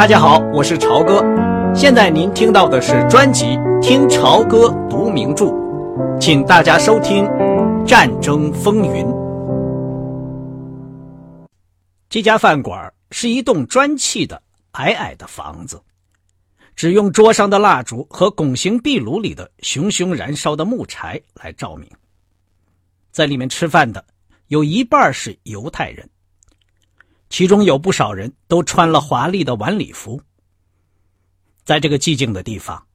大家好，我是朝哥。现在您听到的是专辑《听朝歌读名著》，请大家收听《战争风云》。这家饭馆是一栋砖砌的矮矮的房子，只用桌上的蜡烛和拱形壁炉里的熊熊燃烧的木柴来照明。在里面吃饭的有一半是犹太人。其中有不少人都穿了华丽的晚礼服。在这个寂静的地方，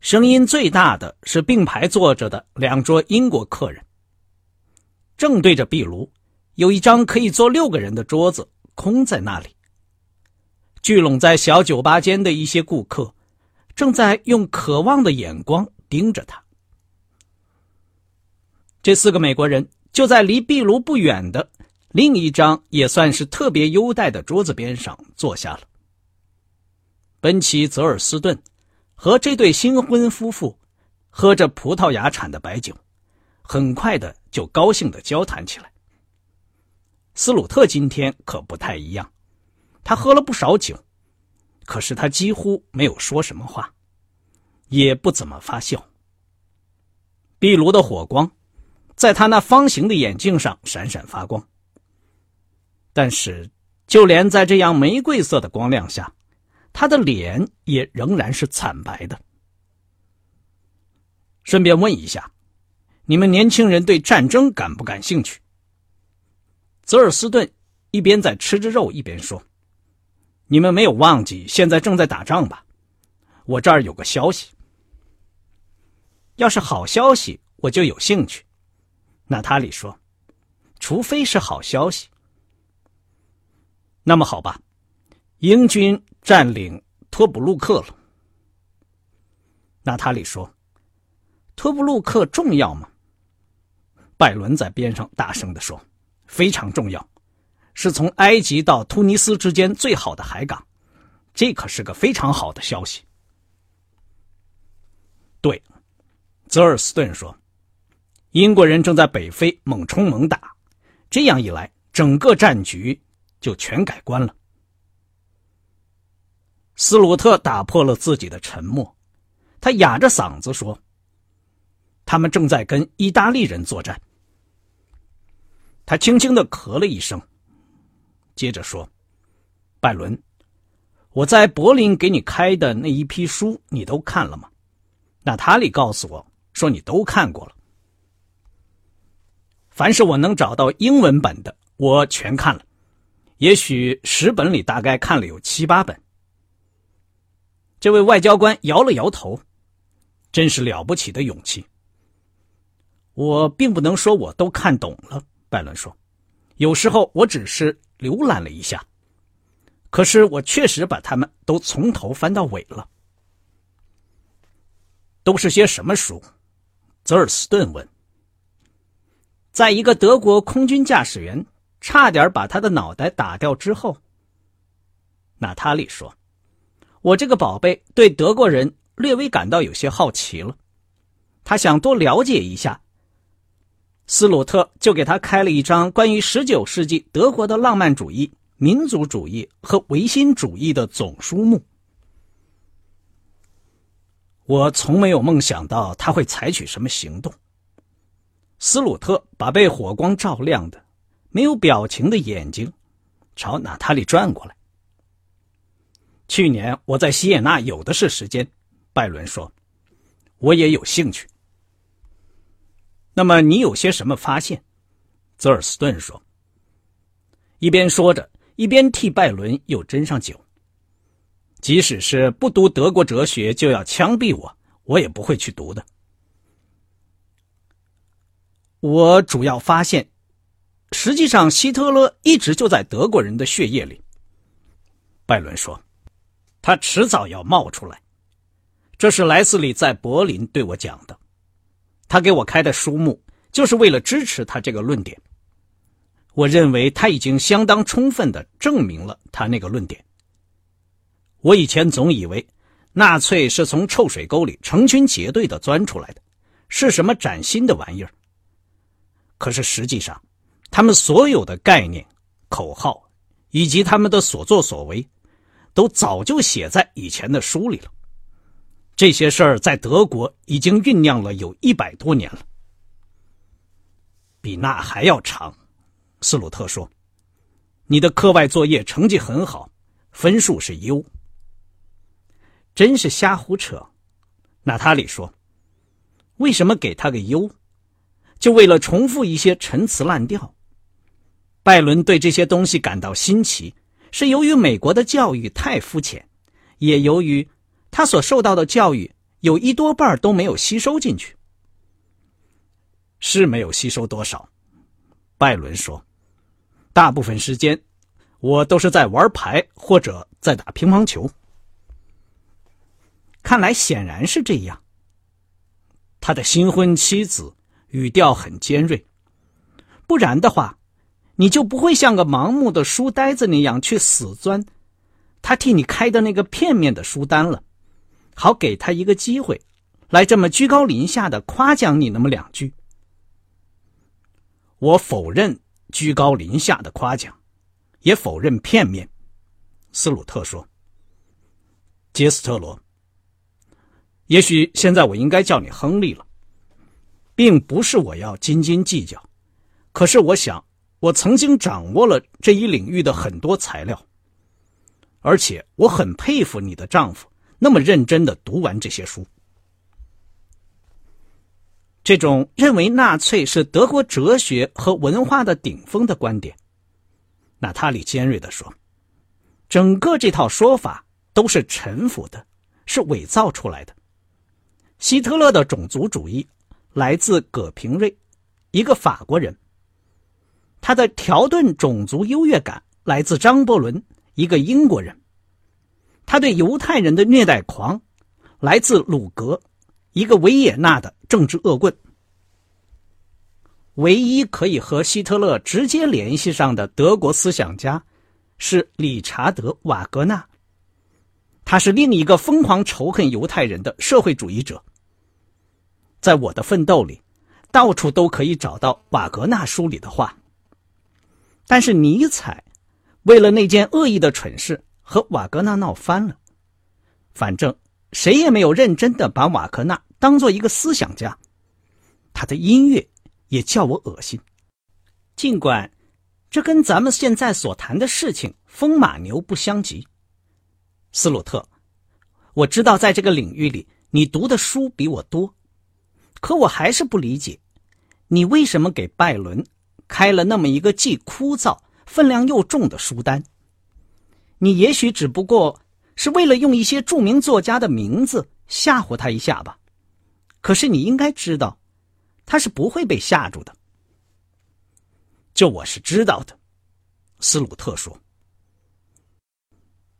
声音最大的是并排坐着的两桌英国客人。正对着壁炉，有一张可以坐六个人的桌子空在那里。聚拢在小酒吧间的一些顾客，正在用渴望的眼光盯着他。这四个美国人就在离壁炉不远的。另一张也算是特别优待的桌子边上坐下了。奔奇·泽尔斯顿和这对新婚夫妇喝着葡萄牙产的白酒，很快的就高兴的交谈起来。斯鲁特今天可不太一样，他喝了不少酒，可是他几乎没有说什么话，也不怎么发笑。壁炉的火光在他那方形的眼镜上闪闪发光。但是，就连在这样玫瑰色的光亮下，他的脸也仍然是惨白的。顺便问一下，你们年轻人对战争感不感兴趣？泽尔斯顿一边在吃着肉，一边说：“你们没有忘记现在正在打仗吧？我这儿有个消息。要是好消息，我就有兴趣。”娜塔莉说：“除非是好消息。”那么好吧，英军占领托普鲁克了。娜塔莉说：“托布鲁克重要吗？”拜伦在边上大声的说：“非常重要，是从埃及到突尼斯之间最好的海港，这可是个非常好的消息。”对，泽尔斯顿说：“英国人正在北非猛冲猛打，这样一来，整个战局。”就全改观了。斯鲁特打破了自己的沉默，他哑着嗓子说：“他们正在跟意大利人作战。”他轻轻的咳了一声，接着说：“拜伦，我在柏林给你开的那一批书，你都看了吗？”娜塔莉告诉我说：“你都看过了。凡是我能找到英文本的，我全看了。”也许十本里大概看了有七八本。这位外交官摇了摇头，真是了不起的勇气。我并不能说我都看懂了，拜伦说，有时候我只是浏览了一下，可是我确实把他们都从头翻到尾了。都是些什么书？泽尔斯顿问。在一个德国空军驾驶员。差点把他的脑袋打掉之后，娜塔莉说：“我这个宝贝对德国人略微感到有些好奇了，他想多了解一下。”斯鲁特就给他开了一张关于十九世纪德国的浪漫主义、民族主义和唯心主义的总书目。我从没有梦想到他会采取什么行动。斯鲁特把被火光照亮的。没有表情的眼睛，朝娜塔莉转过来。去年我在西耶纳有的是时间，拜伦说，我也有兴趣。那么你有些什么发现？泽尔斯顿说。一边说着，一边替拜伦又斟上酒。即使是不读德国哲学就要枪毙我，我也不会去读的。我主要发现。实际上，希特勒一直就在德国人的血液里。拜伦说：“他迟早要冒出来。”这是莱斯利在柏林对我讲的。他给我开的书目就是为了支持他这个论点。我认为他已经相当充分的证明了他那个论点。我以前总以为纳粹是从臭水沟里成群结队的钻出来的，是什么崭新的玩意儿。可是实际上，他们所有的概念、口号，以及他们的所作所为，都早就写在以前的书里了。这些事儿在德国已经酝酿了有一百多年了，比那还要长。斯鲁特说：“你的课外作业成绩很好，分数是优。”真是瞎胡扯。娜塔莉说：“为什么给他个优？就为了重复一些陈词滥调？”拜伦对这些东西感到新奇，是由于美国的教育太肤浅，也由于。他所受到的教育有一多半都没有吸收进去，是没有吸收多少。拜伦说：“大部分时间，我都是在玩牌或者在打乒乓球。”看来显然是这样。他的新婚妻子语调很尖锐，不然的话，你就不会像个盲目的书呆子那样去死钻他替你开的那个片面的书单了。好给他一个机会，来这么居高临下的夸奖你那么两句。我否认居高临下的夸奖，也否认片面。斯鲁特说：“杰斯特罗，也许现在我应该叫你亨利了，并不是我要斤斤计较，可是我想我曾经掌握了这一领域的很多材料，而且我很佩服你的丈夫。”那么认真的读完这些书，这种认为纳粹是德国哲学和文化的顶峰的观点，娜塔莉尖锐的说：“整个这套说法都是臣服的，是伪造出来的。希特勒的种族主义来自葛平瑞，一个法国人；他的条顿种族优越感来自张伯伦，一个英国人。”他对犹太人的虐待狂，来自鲁格，一个维也纳的政治恶棍。唯一可以和希特勒直接联系上的德国思想家，是理查德·瓦格纳。他是另一个疯狂仇恨犹太人的社会主义者。在我的奋斗里，到处都可以找到瓦格纳书里的话。但是尼采，为了那件恶意的蠢事。和瓦格纳闹翻了，反正谁也没有认真的把瓦格纳当做一个思想家，他的音乐也叫我恶心。尽管这跟咱们现在所谈的事情风马牛不相及。斯鲁特，我知道在这个领域里你读的书比我多，可我还是不理解，你为什么给拜伦开了那么一个既枯燥、分量又重的书单。你也许只不过是为了用一些著名作家的名字吓唬他一下吧，可是你应该知道，他是不会被吓住的。这我是知道的，斯鲁特说。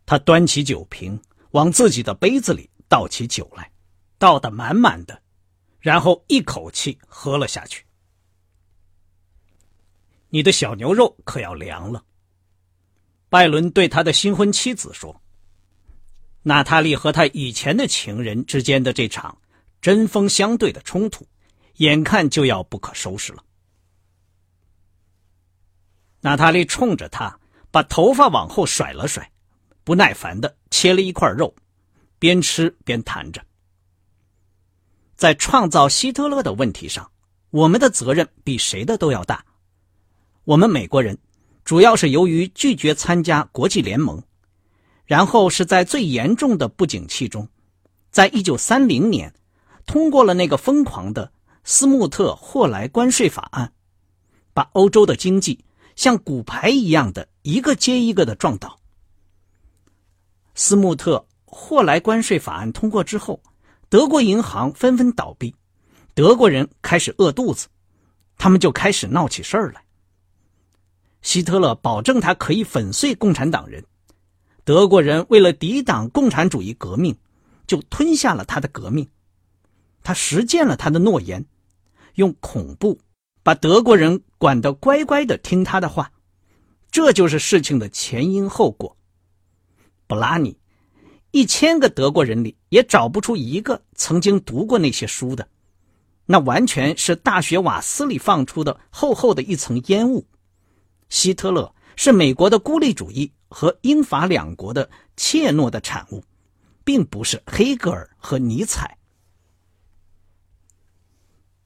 他端起酒瓶，往自己的杯子里倒起酒来，倒得满满的，然后一口气喝了下去。你的小牛肉可要凉了。拜伦对他的新婚妻子说：“娜塔莉和他以前的情人之间的这场针锋相对的冲突，眼看就要不可收拾了。”娜塔莉冲着他把头发往后甩了甩，不耐烦的切了一块肉，边吃边谈着：“在创造希特勒的问题上，我们的责任比谁的都要大。我们美国人。”主要是由于拒绝参加国际联盟，然后是在最严重的不景气中，在一九三零年通过了那个疯狂的斯穆特霍莱关税法案，把欧洲的经济像骨牌一样的一个接一个的撞倒。斯穆特霍莱关税法案通过之后，德国银行纷纷倒闭，德国人开始饿肚子，他们就开始闹起事儿来。希特勒保证他可以粉碎共产党人，德国人为了抵挡共产主义革命，就吞下了他的革命。他实践了他的诺言，用恐怖把德国人管得乖乖的听他的话。这就是事情的前因后果。布拉尼，一千个德国人里也找不出一个曾经读过那些书的，那完全是大学瓦斯里放出的厚厚的一层烟雾。希特勒是美国的孤立主义和英法两国的怯懦的产物，并不是黑格尔和尼采。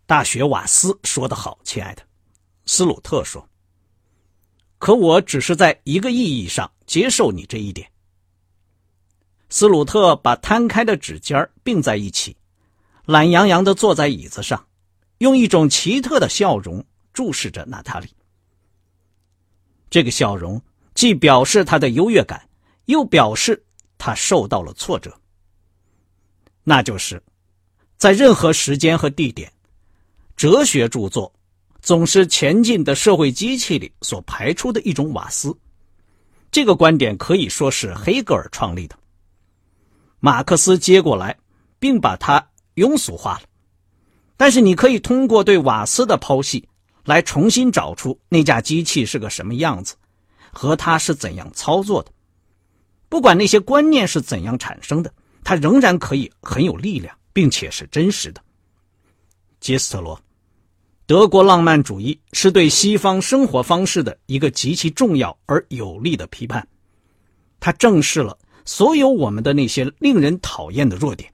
大学瓦斯说得好，亲爱的，斯鲁特说。可我只是在一个意义上接受你这一点。斯鲁特把摊开的指尖并在一起，懒洋洋的坐在椅子上，用一种奇特的笑容注视着娜塔莉。这个笑容既表示他的优越感，又表示他受到了挫折。那就是，在任何时间和地点。哲学著作总是前进的社会机器里所排出的一种瓦斯，这个观点可以说是黑格尔创立的。马克思接过来，并把它庸俗化了。但是你可以通过对瓦斯的剖析，来重新找出那架机器是个什么样子，和它是怎样操作的。不管那些观念是怎样产生的，它仍然可以很有力量，并且是真实的。杰斯特罗。德国浪漫主义是对西方生活方式的一个极其重要而有力的批判，它正视了所有我们的那些令人讨厌的弱点。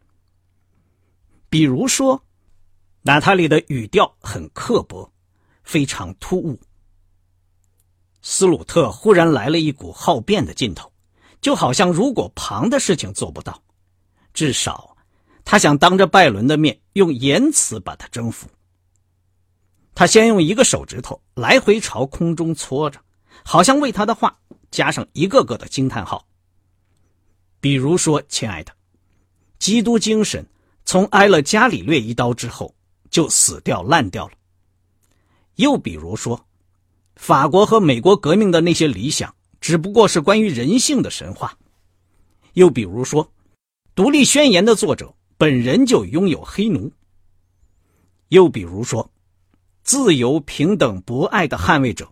比如说，娜塔莉的语调很刻薄，非常突兀。斯鲁特忽然来了一股好辩的劲头，就好像如果旁的事情做不到，至少他想当着拜伦的面用言辞把他征服。他先用一个手指头来回朝空中搓着，好像为他的话加上一个个的惊叹号。比如说，亲爱的，基督精神从挨了伽利略一刀之后就死掉烂掉了。又比如说，法国和美国革命的那些理想只不过是关于人性的神话。又比如说，独立宣言的作者本人就拥有黑奴。又比如说。自由、平等、博爱的捍卫者，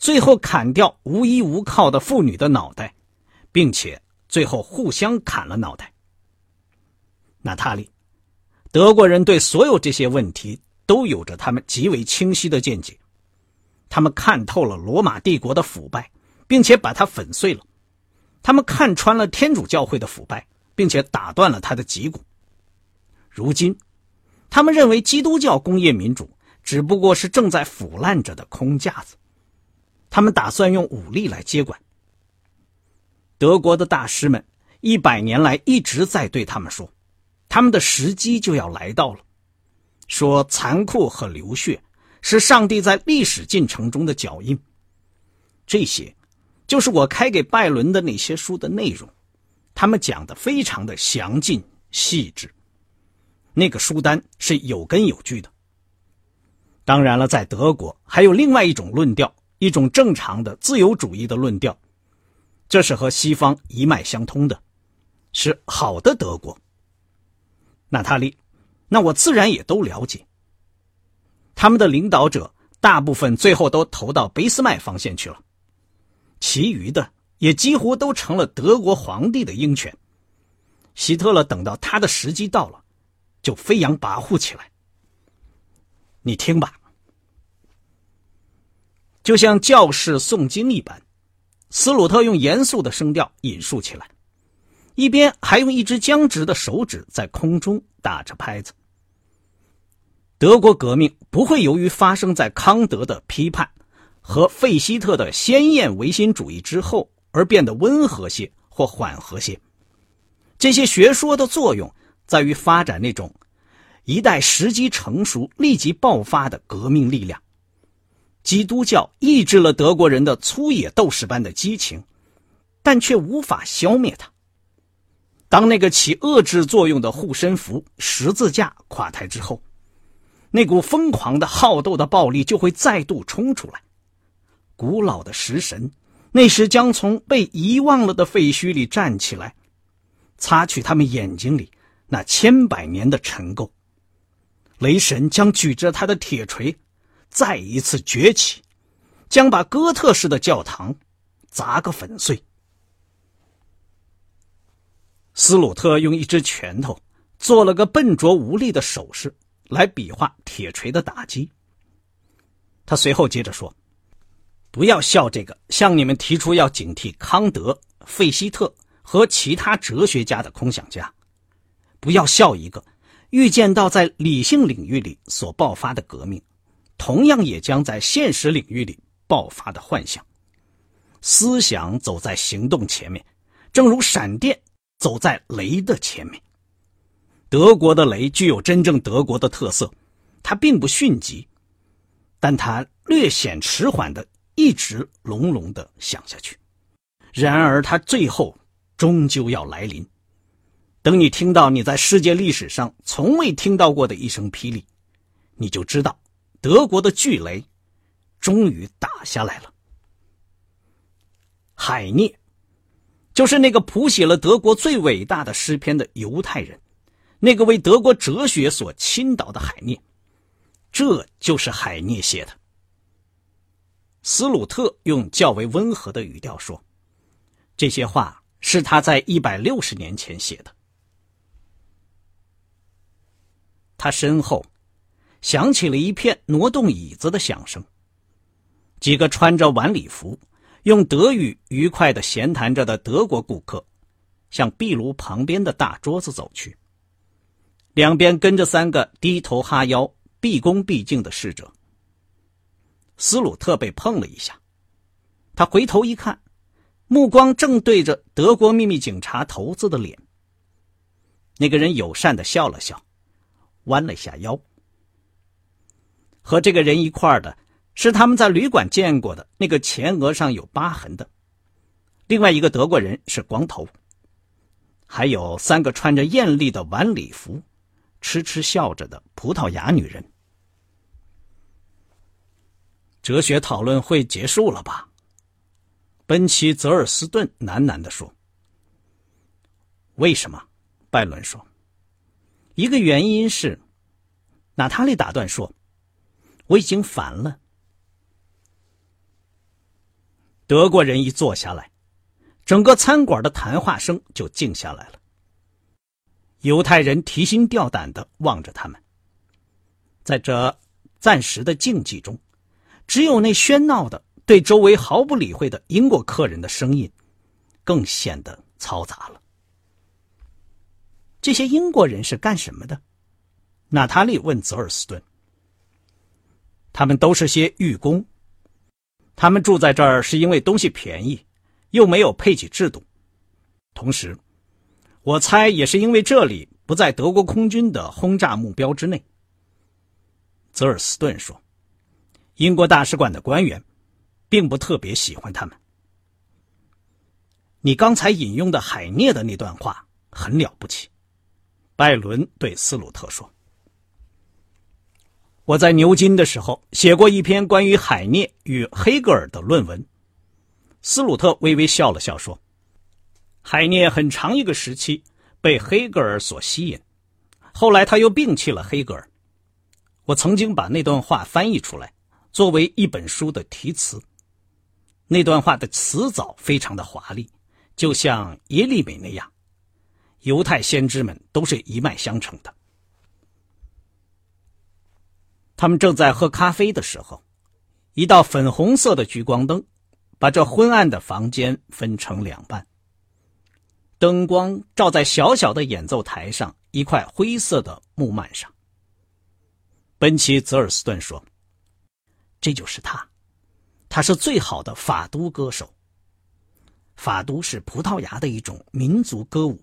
最后砍掉无依无靠的妇女的脑袋，并且最后互相砍了脑袋。娜塔莉，德国人对所有这些问题都有着他们极为清晰的见解，他们看透了罗马帝国的腐败，并且把它粉碎了；他们看穿了天主教会的腐败，并且打断了他的脊骨。如今，他们认为基督教工业民主。只不过是正在腐烂着的空架子，他们打算用武力来接管。德国的大师们一百年来一直在对他们说，他们的时机就要来到了，说残酷和流血是上帝在历史进程中的脚印。这些，就是我开给拜伦的那些书的内容，他们讲的非常的详尽细致，那个书单是有根有据的。当然了，在德国还有另外一种论调，一种正常的自由主义的论调，这是和西方一脉相通的，是好的德国。娜塔莉，那我自然也都了解。他们的领导者大部分最后都投到俾斯麦方向去了，其余的也几乎都成了德国皇帝的鹰犬。希特勒等到他的时机到了，就飞扬跋扈起来。你听吧，就像教士诵经一般，斯鲁特用严肃的声调引述起来，一边还用一只僵直的手指在空中打着拍子。德国革命不会由于发生在康德的批判和费希特的鲜艳唯心主义之后而变得温和些或缓和些。这些学说的作用在于发展那种。一代时机成熟、立即爆发的革命力量，基督教抑制了德国人的粗野斗士般的激情，但却无法消灭它。当那个起遏制作用的护身符十字架垮台之后，那股疯狂的好斗的暴力就会再度冲出来。古老的食神那时将从被遗忘了的废墟里站起来，擦去他们眼睛里那千百年的尘垢。雷神将举着他的铁锤，再一次崛起，将把哥特式的教堂砸个粉碎。斯鲁特用一只拳头做了个笨拙无力的手势，来比划铁锤的打击。他随后接着说：“不要笑这个向你们提出要警惕康德、费希特和其他哲学家的空想家，不要笑一个预见到在理性领域里所爆发的革命，同样也将在现实领域里爆发的幻想。思想走在行动前面，正如闪电走在雷的前面。德国的雷具有真正德国的特色，它并不迅疾，但它略显迟缓的一直隆隆的响下去。然而，它最后终究要来临。等你听到你在世界历史上从未听到过的一声霹雳，你就知道德国的巨雷终于打下来了。海涅，就是那个谱写了德国最伟大的诗篇的犹太人，那个为德国哲学所倾倒的海涅，这就是海涅写的。斯鲁特用较为温和的语调说：“这些话是他在一百六十年前写的。”他身后响起了一片挪动椅子的响声，几个穿着晚礼服。用德语愉快的闲谈着的德国顾客，向壁炉旁边的大桌子走去。两边跟着三个低头哈腰、毕恭毕敬的侍者。斯鲁特被碰了一下，他回头一看，目光正对着德国秘密警察头子的脸。那个人友善的笑了笑，弯了下腰。和这个人一块的。是他们在旅馆见过的那个前额上有疤痕的，另外一个德国人是光头，还有三个穿着艳丽的晚礼服、痴痴笑着的葡萄牙女人。哲学讨论会结束了吧？奔奇·泽尔斯顿喃喃地说。为什么？拜伦说。一个原因是，娜塔莉打断说：“我已经烦了。”德国人一坐下来，整个餐馆的谈话声就静下来了。犹太人提心吊胆的望着他们，在这暂时的静寂中，只有那喧闹的、对周围毫不理会的英国客人的声音，更显得嘈杂了。这些英国人是干什么的？娜塔莉问泽尔斯顿。他们都是些狱工。他们住在这儿是因为东西便宜，又没有配给制度。同时，我猜也是因为这里不在德国空军的轰炸目标之内。泽尔斯顿说：“英国大使馆的官员并不特别喜欢他们。”你刚才引用的海涅的那段话很了不起，拜伦对斯鲁特说。我在牛津的时候写过一篇关于海涅与黑格尔的论文。斯鲁特微微笑了笑说：“海涅很长一个时期被黑格尔所吸引，后来他又摒弃了黑格尔。我曾经把那段话翻译出来，作为一本书的题词。那段话的词藻非常的华丽，就像耶利美那样。犹太先知们都是一脉相承的。”他们正在喝咖啡的时候，一道粉红色的聚光灯把这昏暗的房间分成两半。灯光照在小小的演奏台上一块灰色的木幔上。本奇·泽尔斯顿说：“这就是他，他是最好的法都歌手。法都是葡萄牙的一种民族歌舞，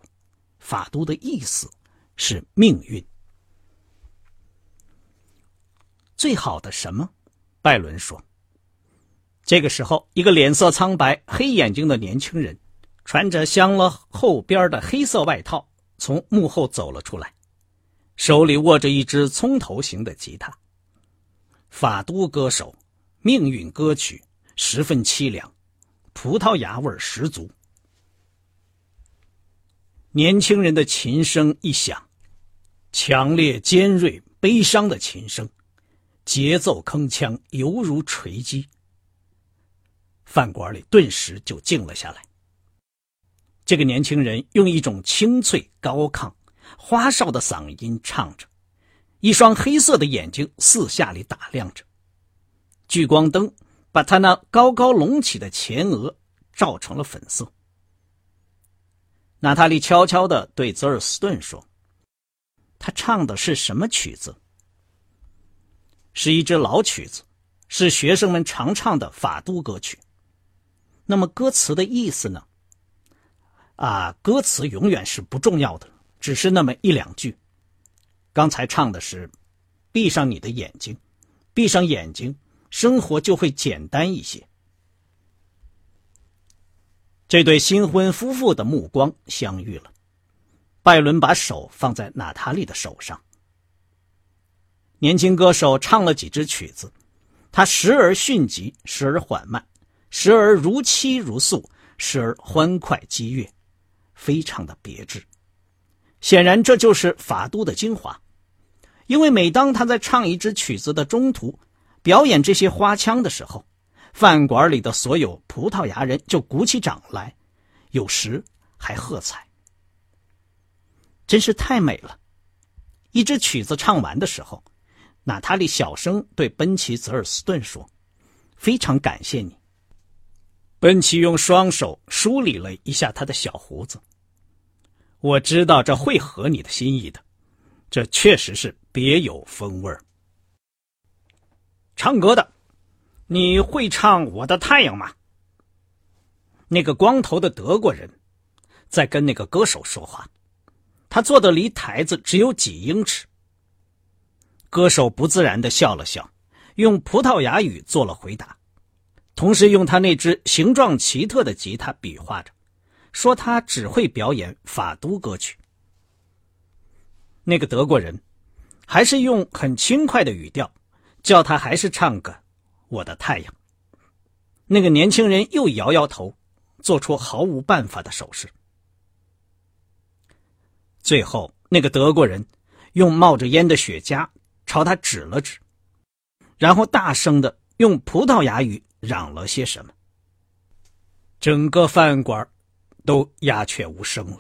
法都的意思是命运。”最好的什么？拜伦说。这个时候，一个脸色苍白、黑眼睛的年轻人，穿着镶了后边的黑色外套，从幕后走了出来，手里握着一支葱头形的吉他。法都歌手，命运歌曲，十分凄凉，葡萄牙味十足。年轻人的琴声一响，强烈、尖锐、悲伤的琴声。节奏铿锵，犹如锤击。饭馆里顿时就静了下来。这个年轻人用一种清脆、高亢、花哨的嗓音唱着，一双黑色的眼睛四下里打量着。聚光灯把他那高高隆起的前额照成了粉色。娜塔莉悄悄的对泽尔斯顿说：“他唱的是什么曲子？是一支老曲子，是学生们常唱的法度歌曲。那么歌词的意思呢？啊，歌词永远是不重要的，只是那么一两句。刚才唱的是：闭上你的眼睛，闭上眼睛。”生活就会简单一些。这对新婚夫妇的目光相遇了，拜伦把手放在娜塔莉的手上。年轻歌手唱了几支曲子，他时而迅疾，时而缓慢，时而如泣如诉，时而欢快激越，非常的别致。显然，这就是法都的精华，因为每当他在唱一支曲子的中途。表演这些花腔的时候，饭馆里的所有葡萄牙人就鼓起掌来，有时还喝彩。真是太美了！一支曲子唱完的时候，娜塔莉小声对奔奇泽尔斯顿说：“非常感谢你。”奔奇用双手梳理了一下他的小胡子。我知道这会合你的心意的，这确实是别有风味儿。唱歌的，你会唱《我的太阳》吗？那个光头的德国人，在跟那个歌手说话，他坐的离台子只有几英尺。歌手不自然的笑了笑，用葡萄牙语做了回答，同时用他那只形状奇特的吉他比划着，说他只会表演法都歌曲。那个德国人，还是用很轻快的语调。叫他还是唱个《我的太阳》。那个年轻人又摇摇头，做出毫无办法的手势。最后，那个德国人用冒着烟的雪茄朝他指了指，然后大声的用葡萄牙语嚷了些什么。整个饭馆都鸦雀无声了。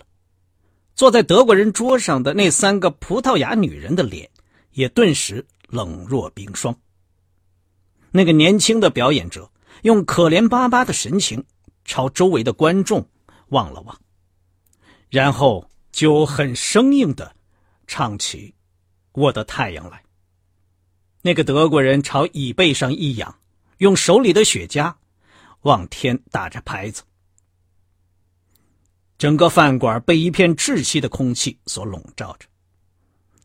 坐在德国人桌上的那三个葡萄牙女人的脸也顿时。冷若冰霜。那个年轻的表演者用可怜巴巴的神情朝周围的观众望了望，然后就很生硬的唱起《我的太阳》来。那个德国人朝椅背上一仰，用手里的雪茄往天打着拍子。整个饭馆被一片窒息的空气所笼罩着。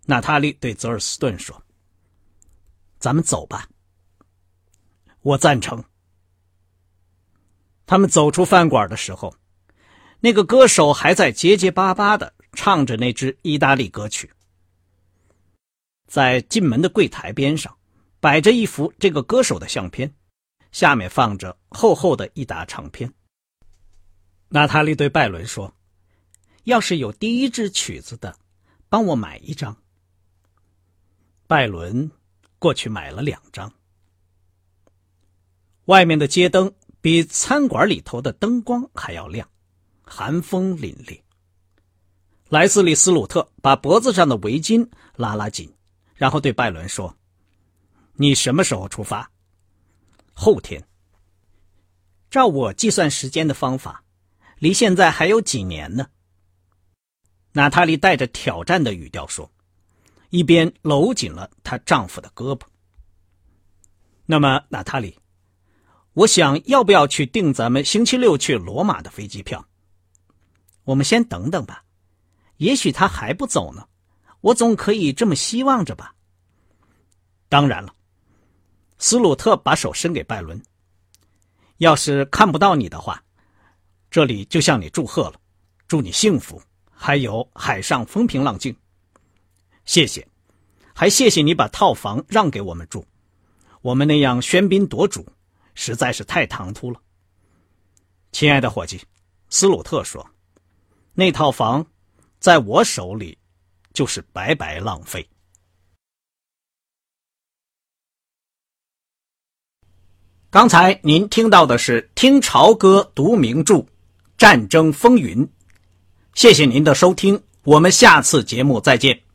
娜塔莉对泽尔斯顿说。咱们走吧。我赞成。他们走出饭馆的时候，那个歌手还在结结巴巴的唱着那支意大利歌曲。在进门的柜台边上，摆着一幅这个歌手的相片，下面放着厚厚的一沓唱片。娜塔莉对拜伦说：“要是有第一支曲子的，帮我买一张。”拜伦。过去买了两张。外面的街灯比餐馆里头的灯光还要亮，寒风凛冽。莱斯利·斯鲁特把脖子上的围巾拉拉紧，然后对拜伦说：“你什么时候出发？”“后天。”照我计算时间的方法，离现在还有几年呢？”娜塔莉带着挑战的语调说。一边搂紧了她丈夫的胳膊。那么，娜塔莉，我想要不要去订咱们星期六去罗马的飞机票？我们先等等吧，也许他还不走呢。我总可以这么希望着吧。当然了，斯鲁特把手伸给拜伦。要是看不到你的话，这里就向你祝贺了，祝你幸福，还有海上风平浪静。谢谢，还谢谢你把套房让给我们住。我们那样喧宾夺主，实在是太唐突了。亲爱的伙计，斯鲁特说：“那套房在我手里，就是白白浪费。”刚才您听到的是听潮歌读名著《战争风云》。谢谢您的收听，我们下次节目再见。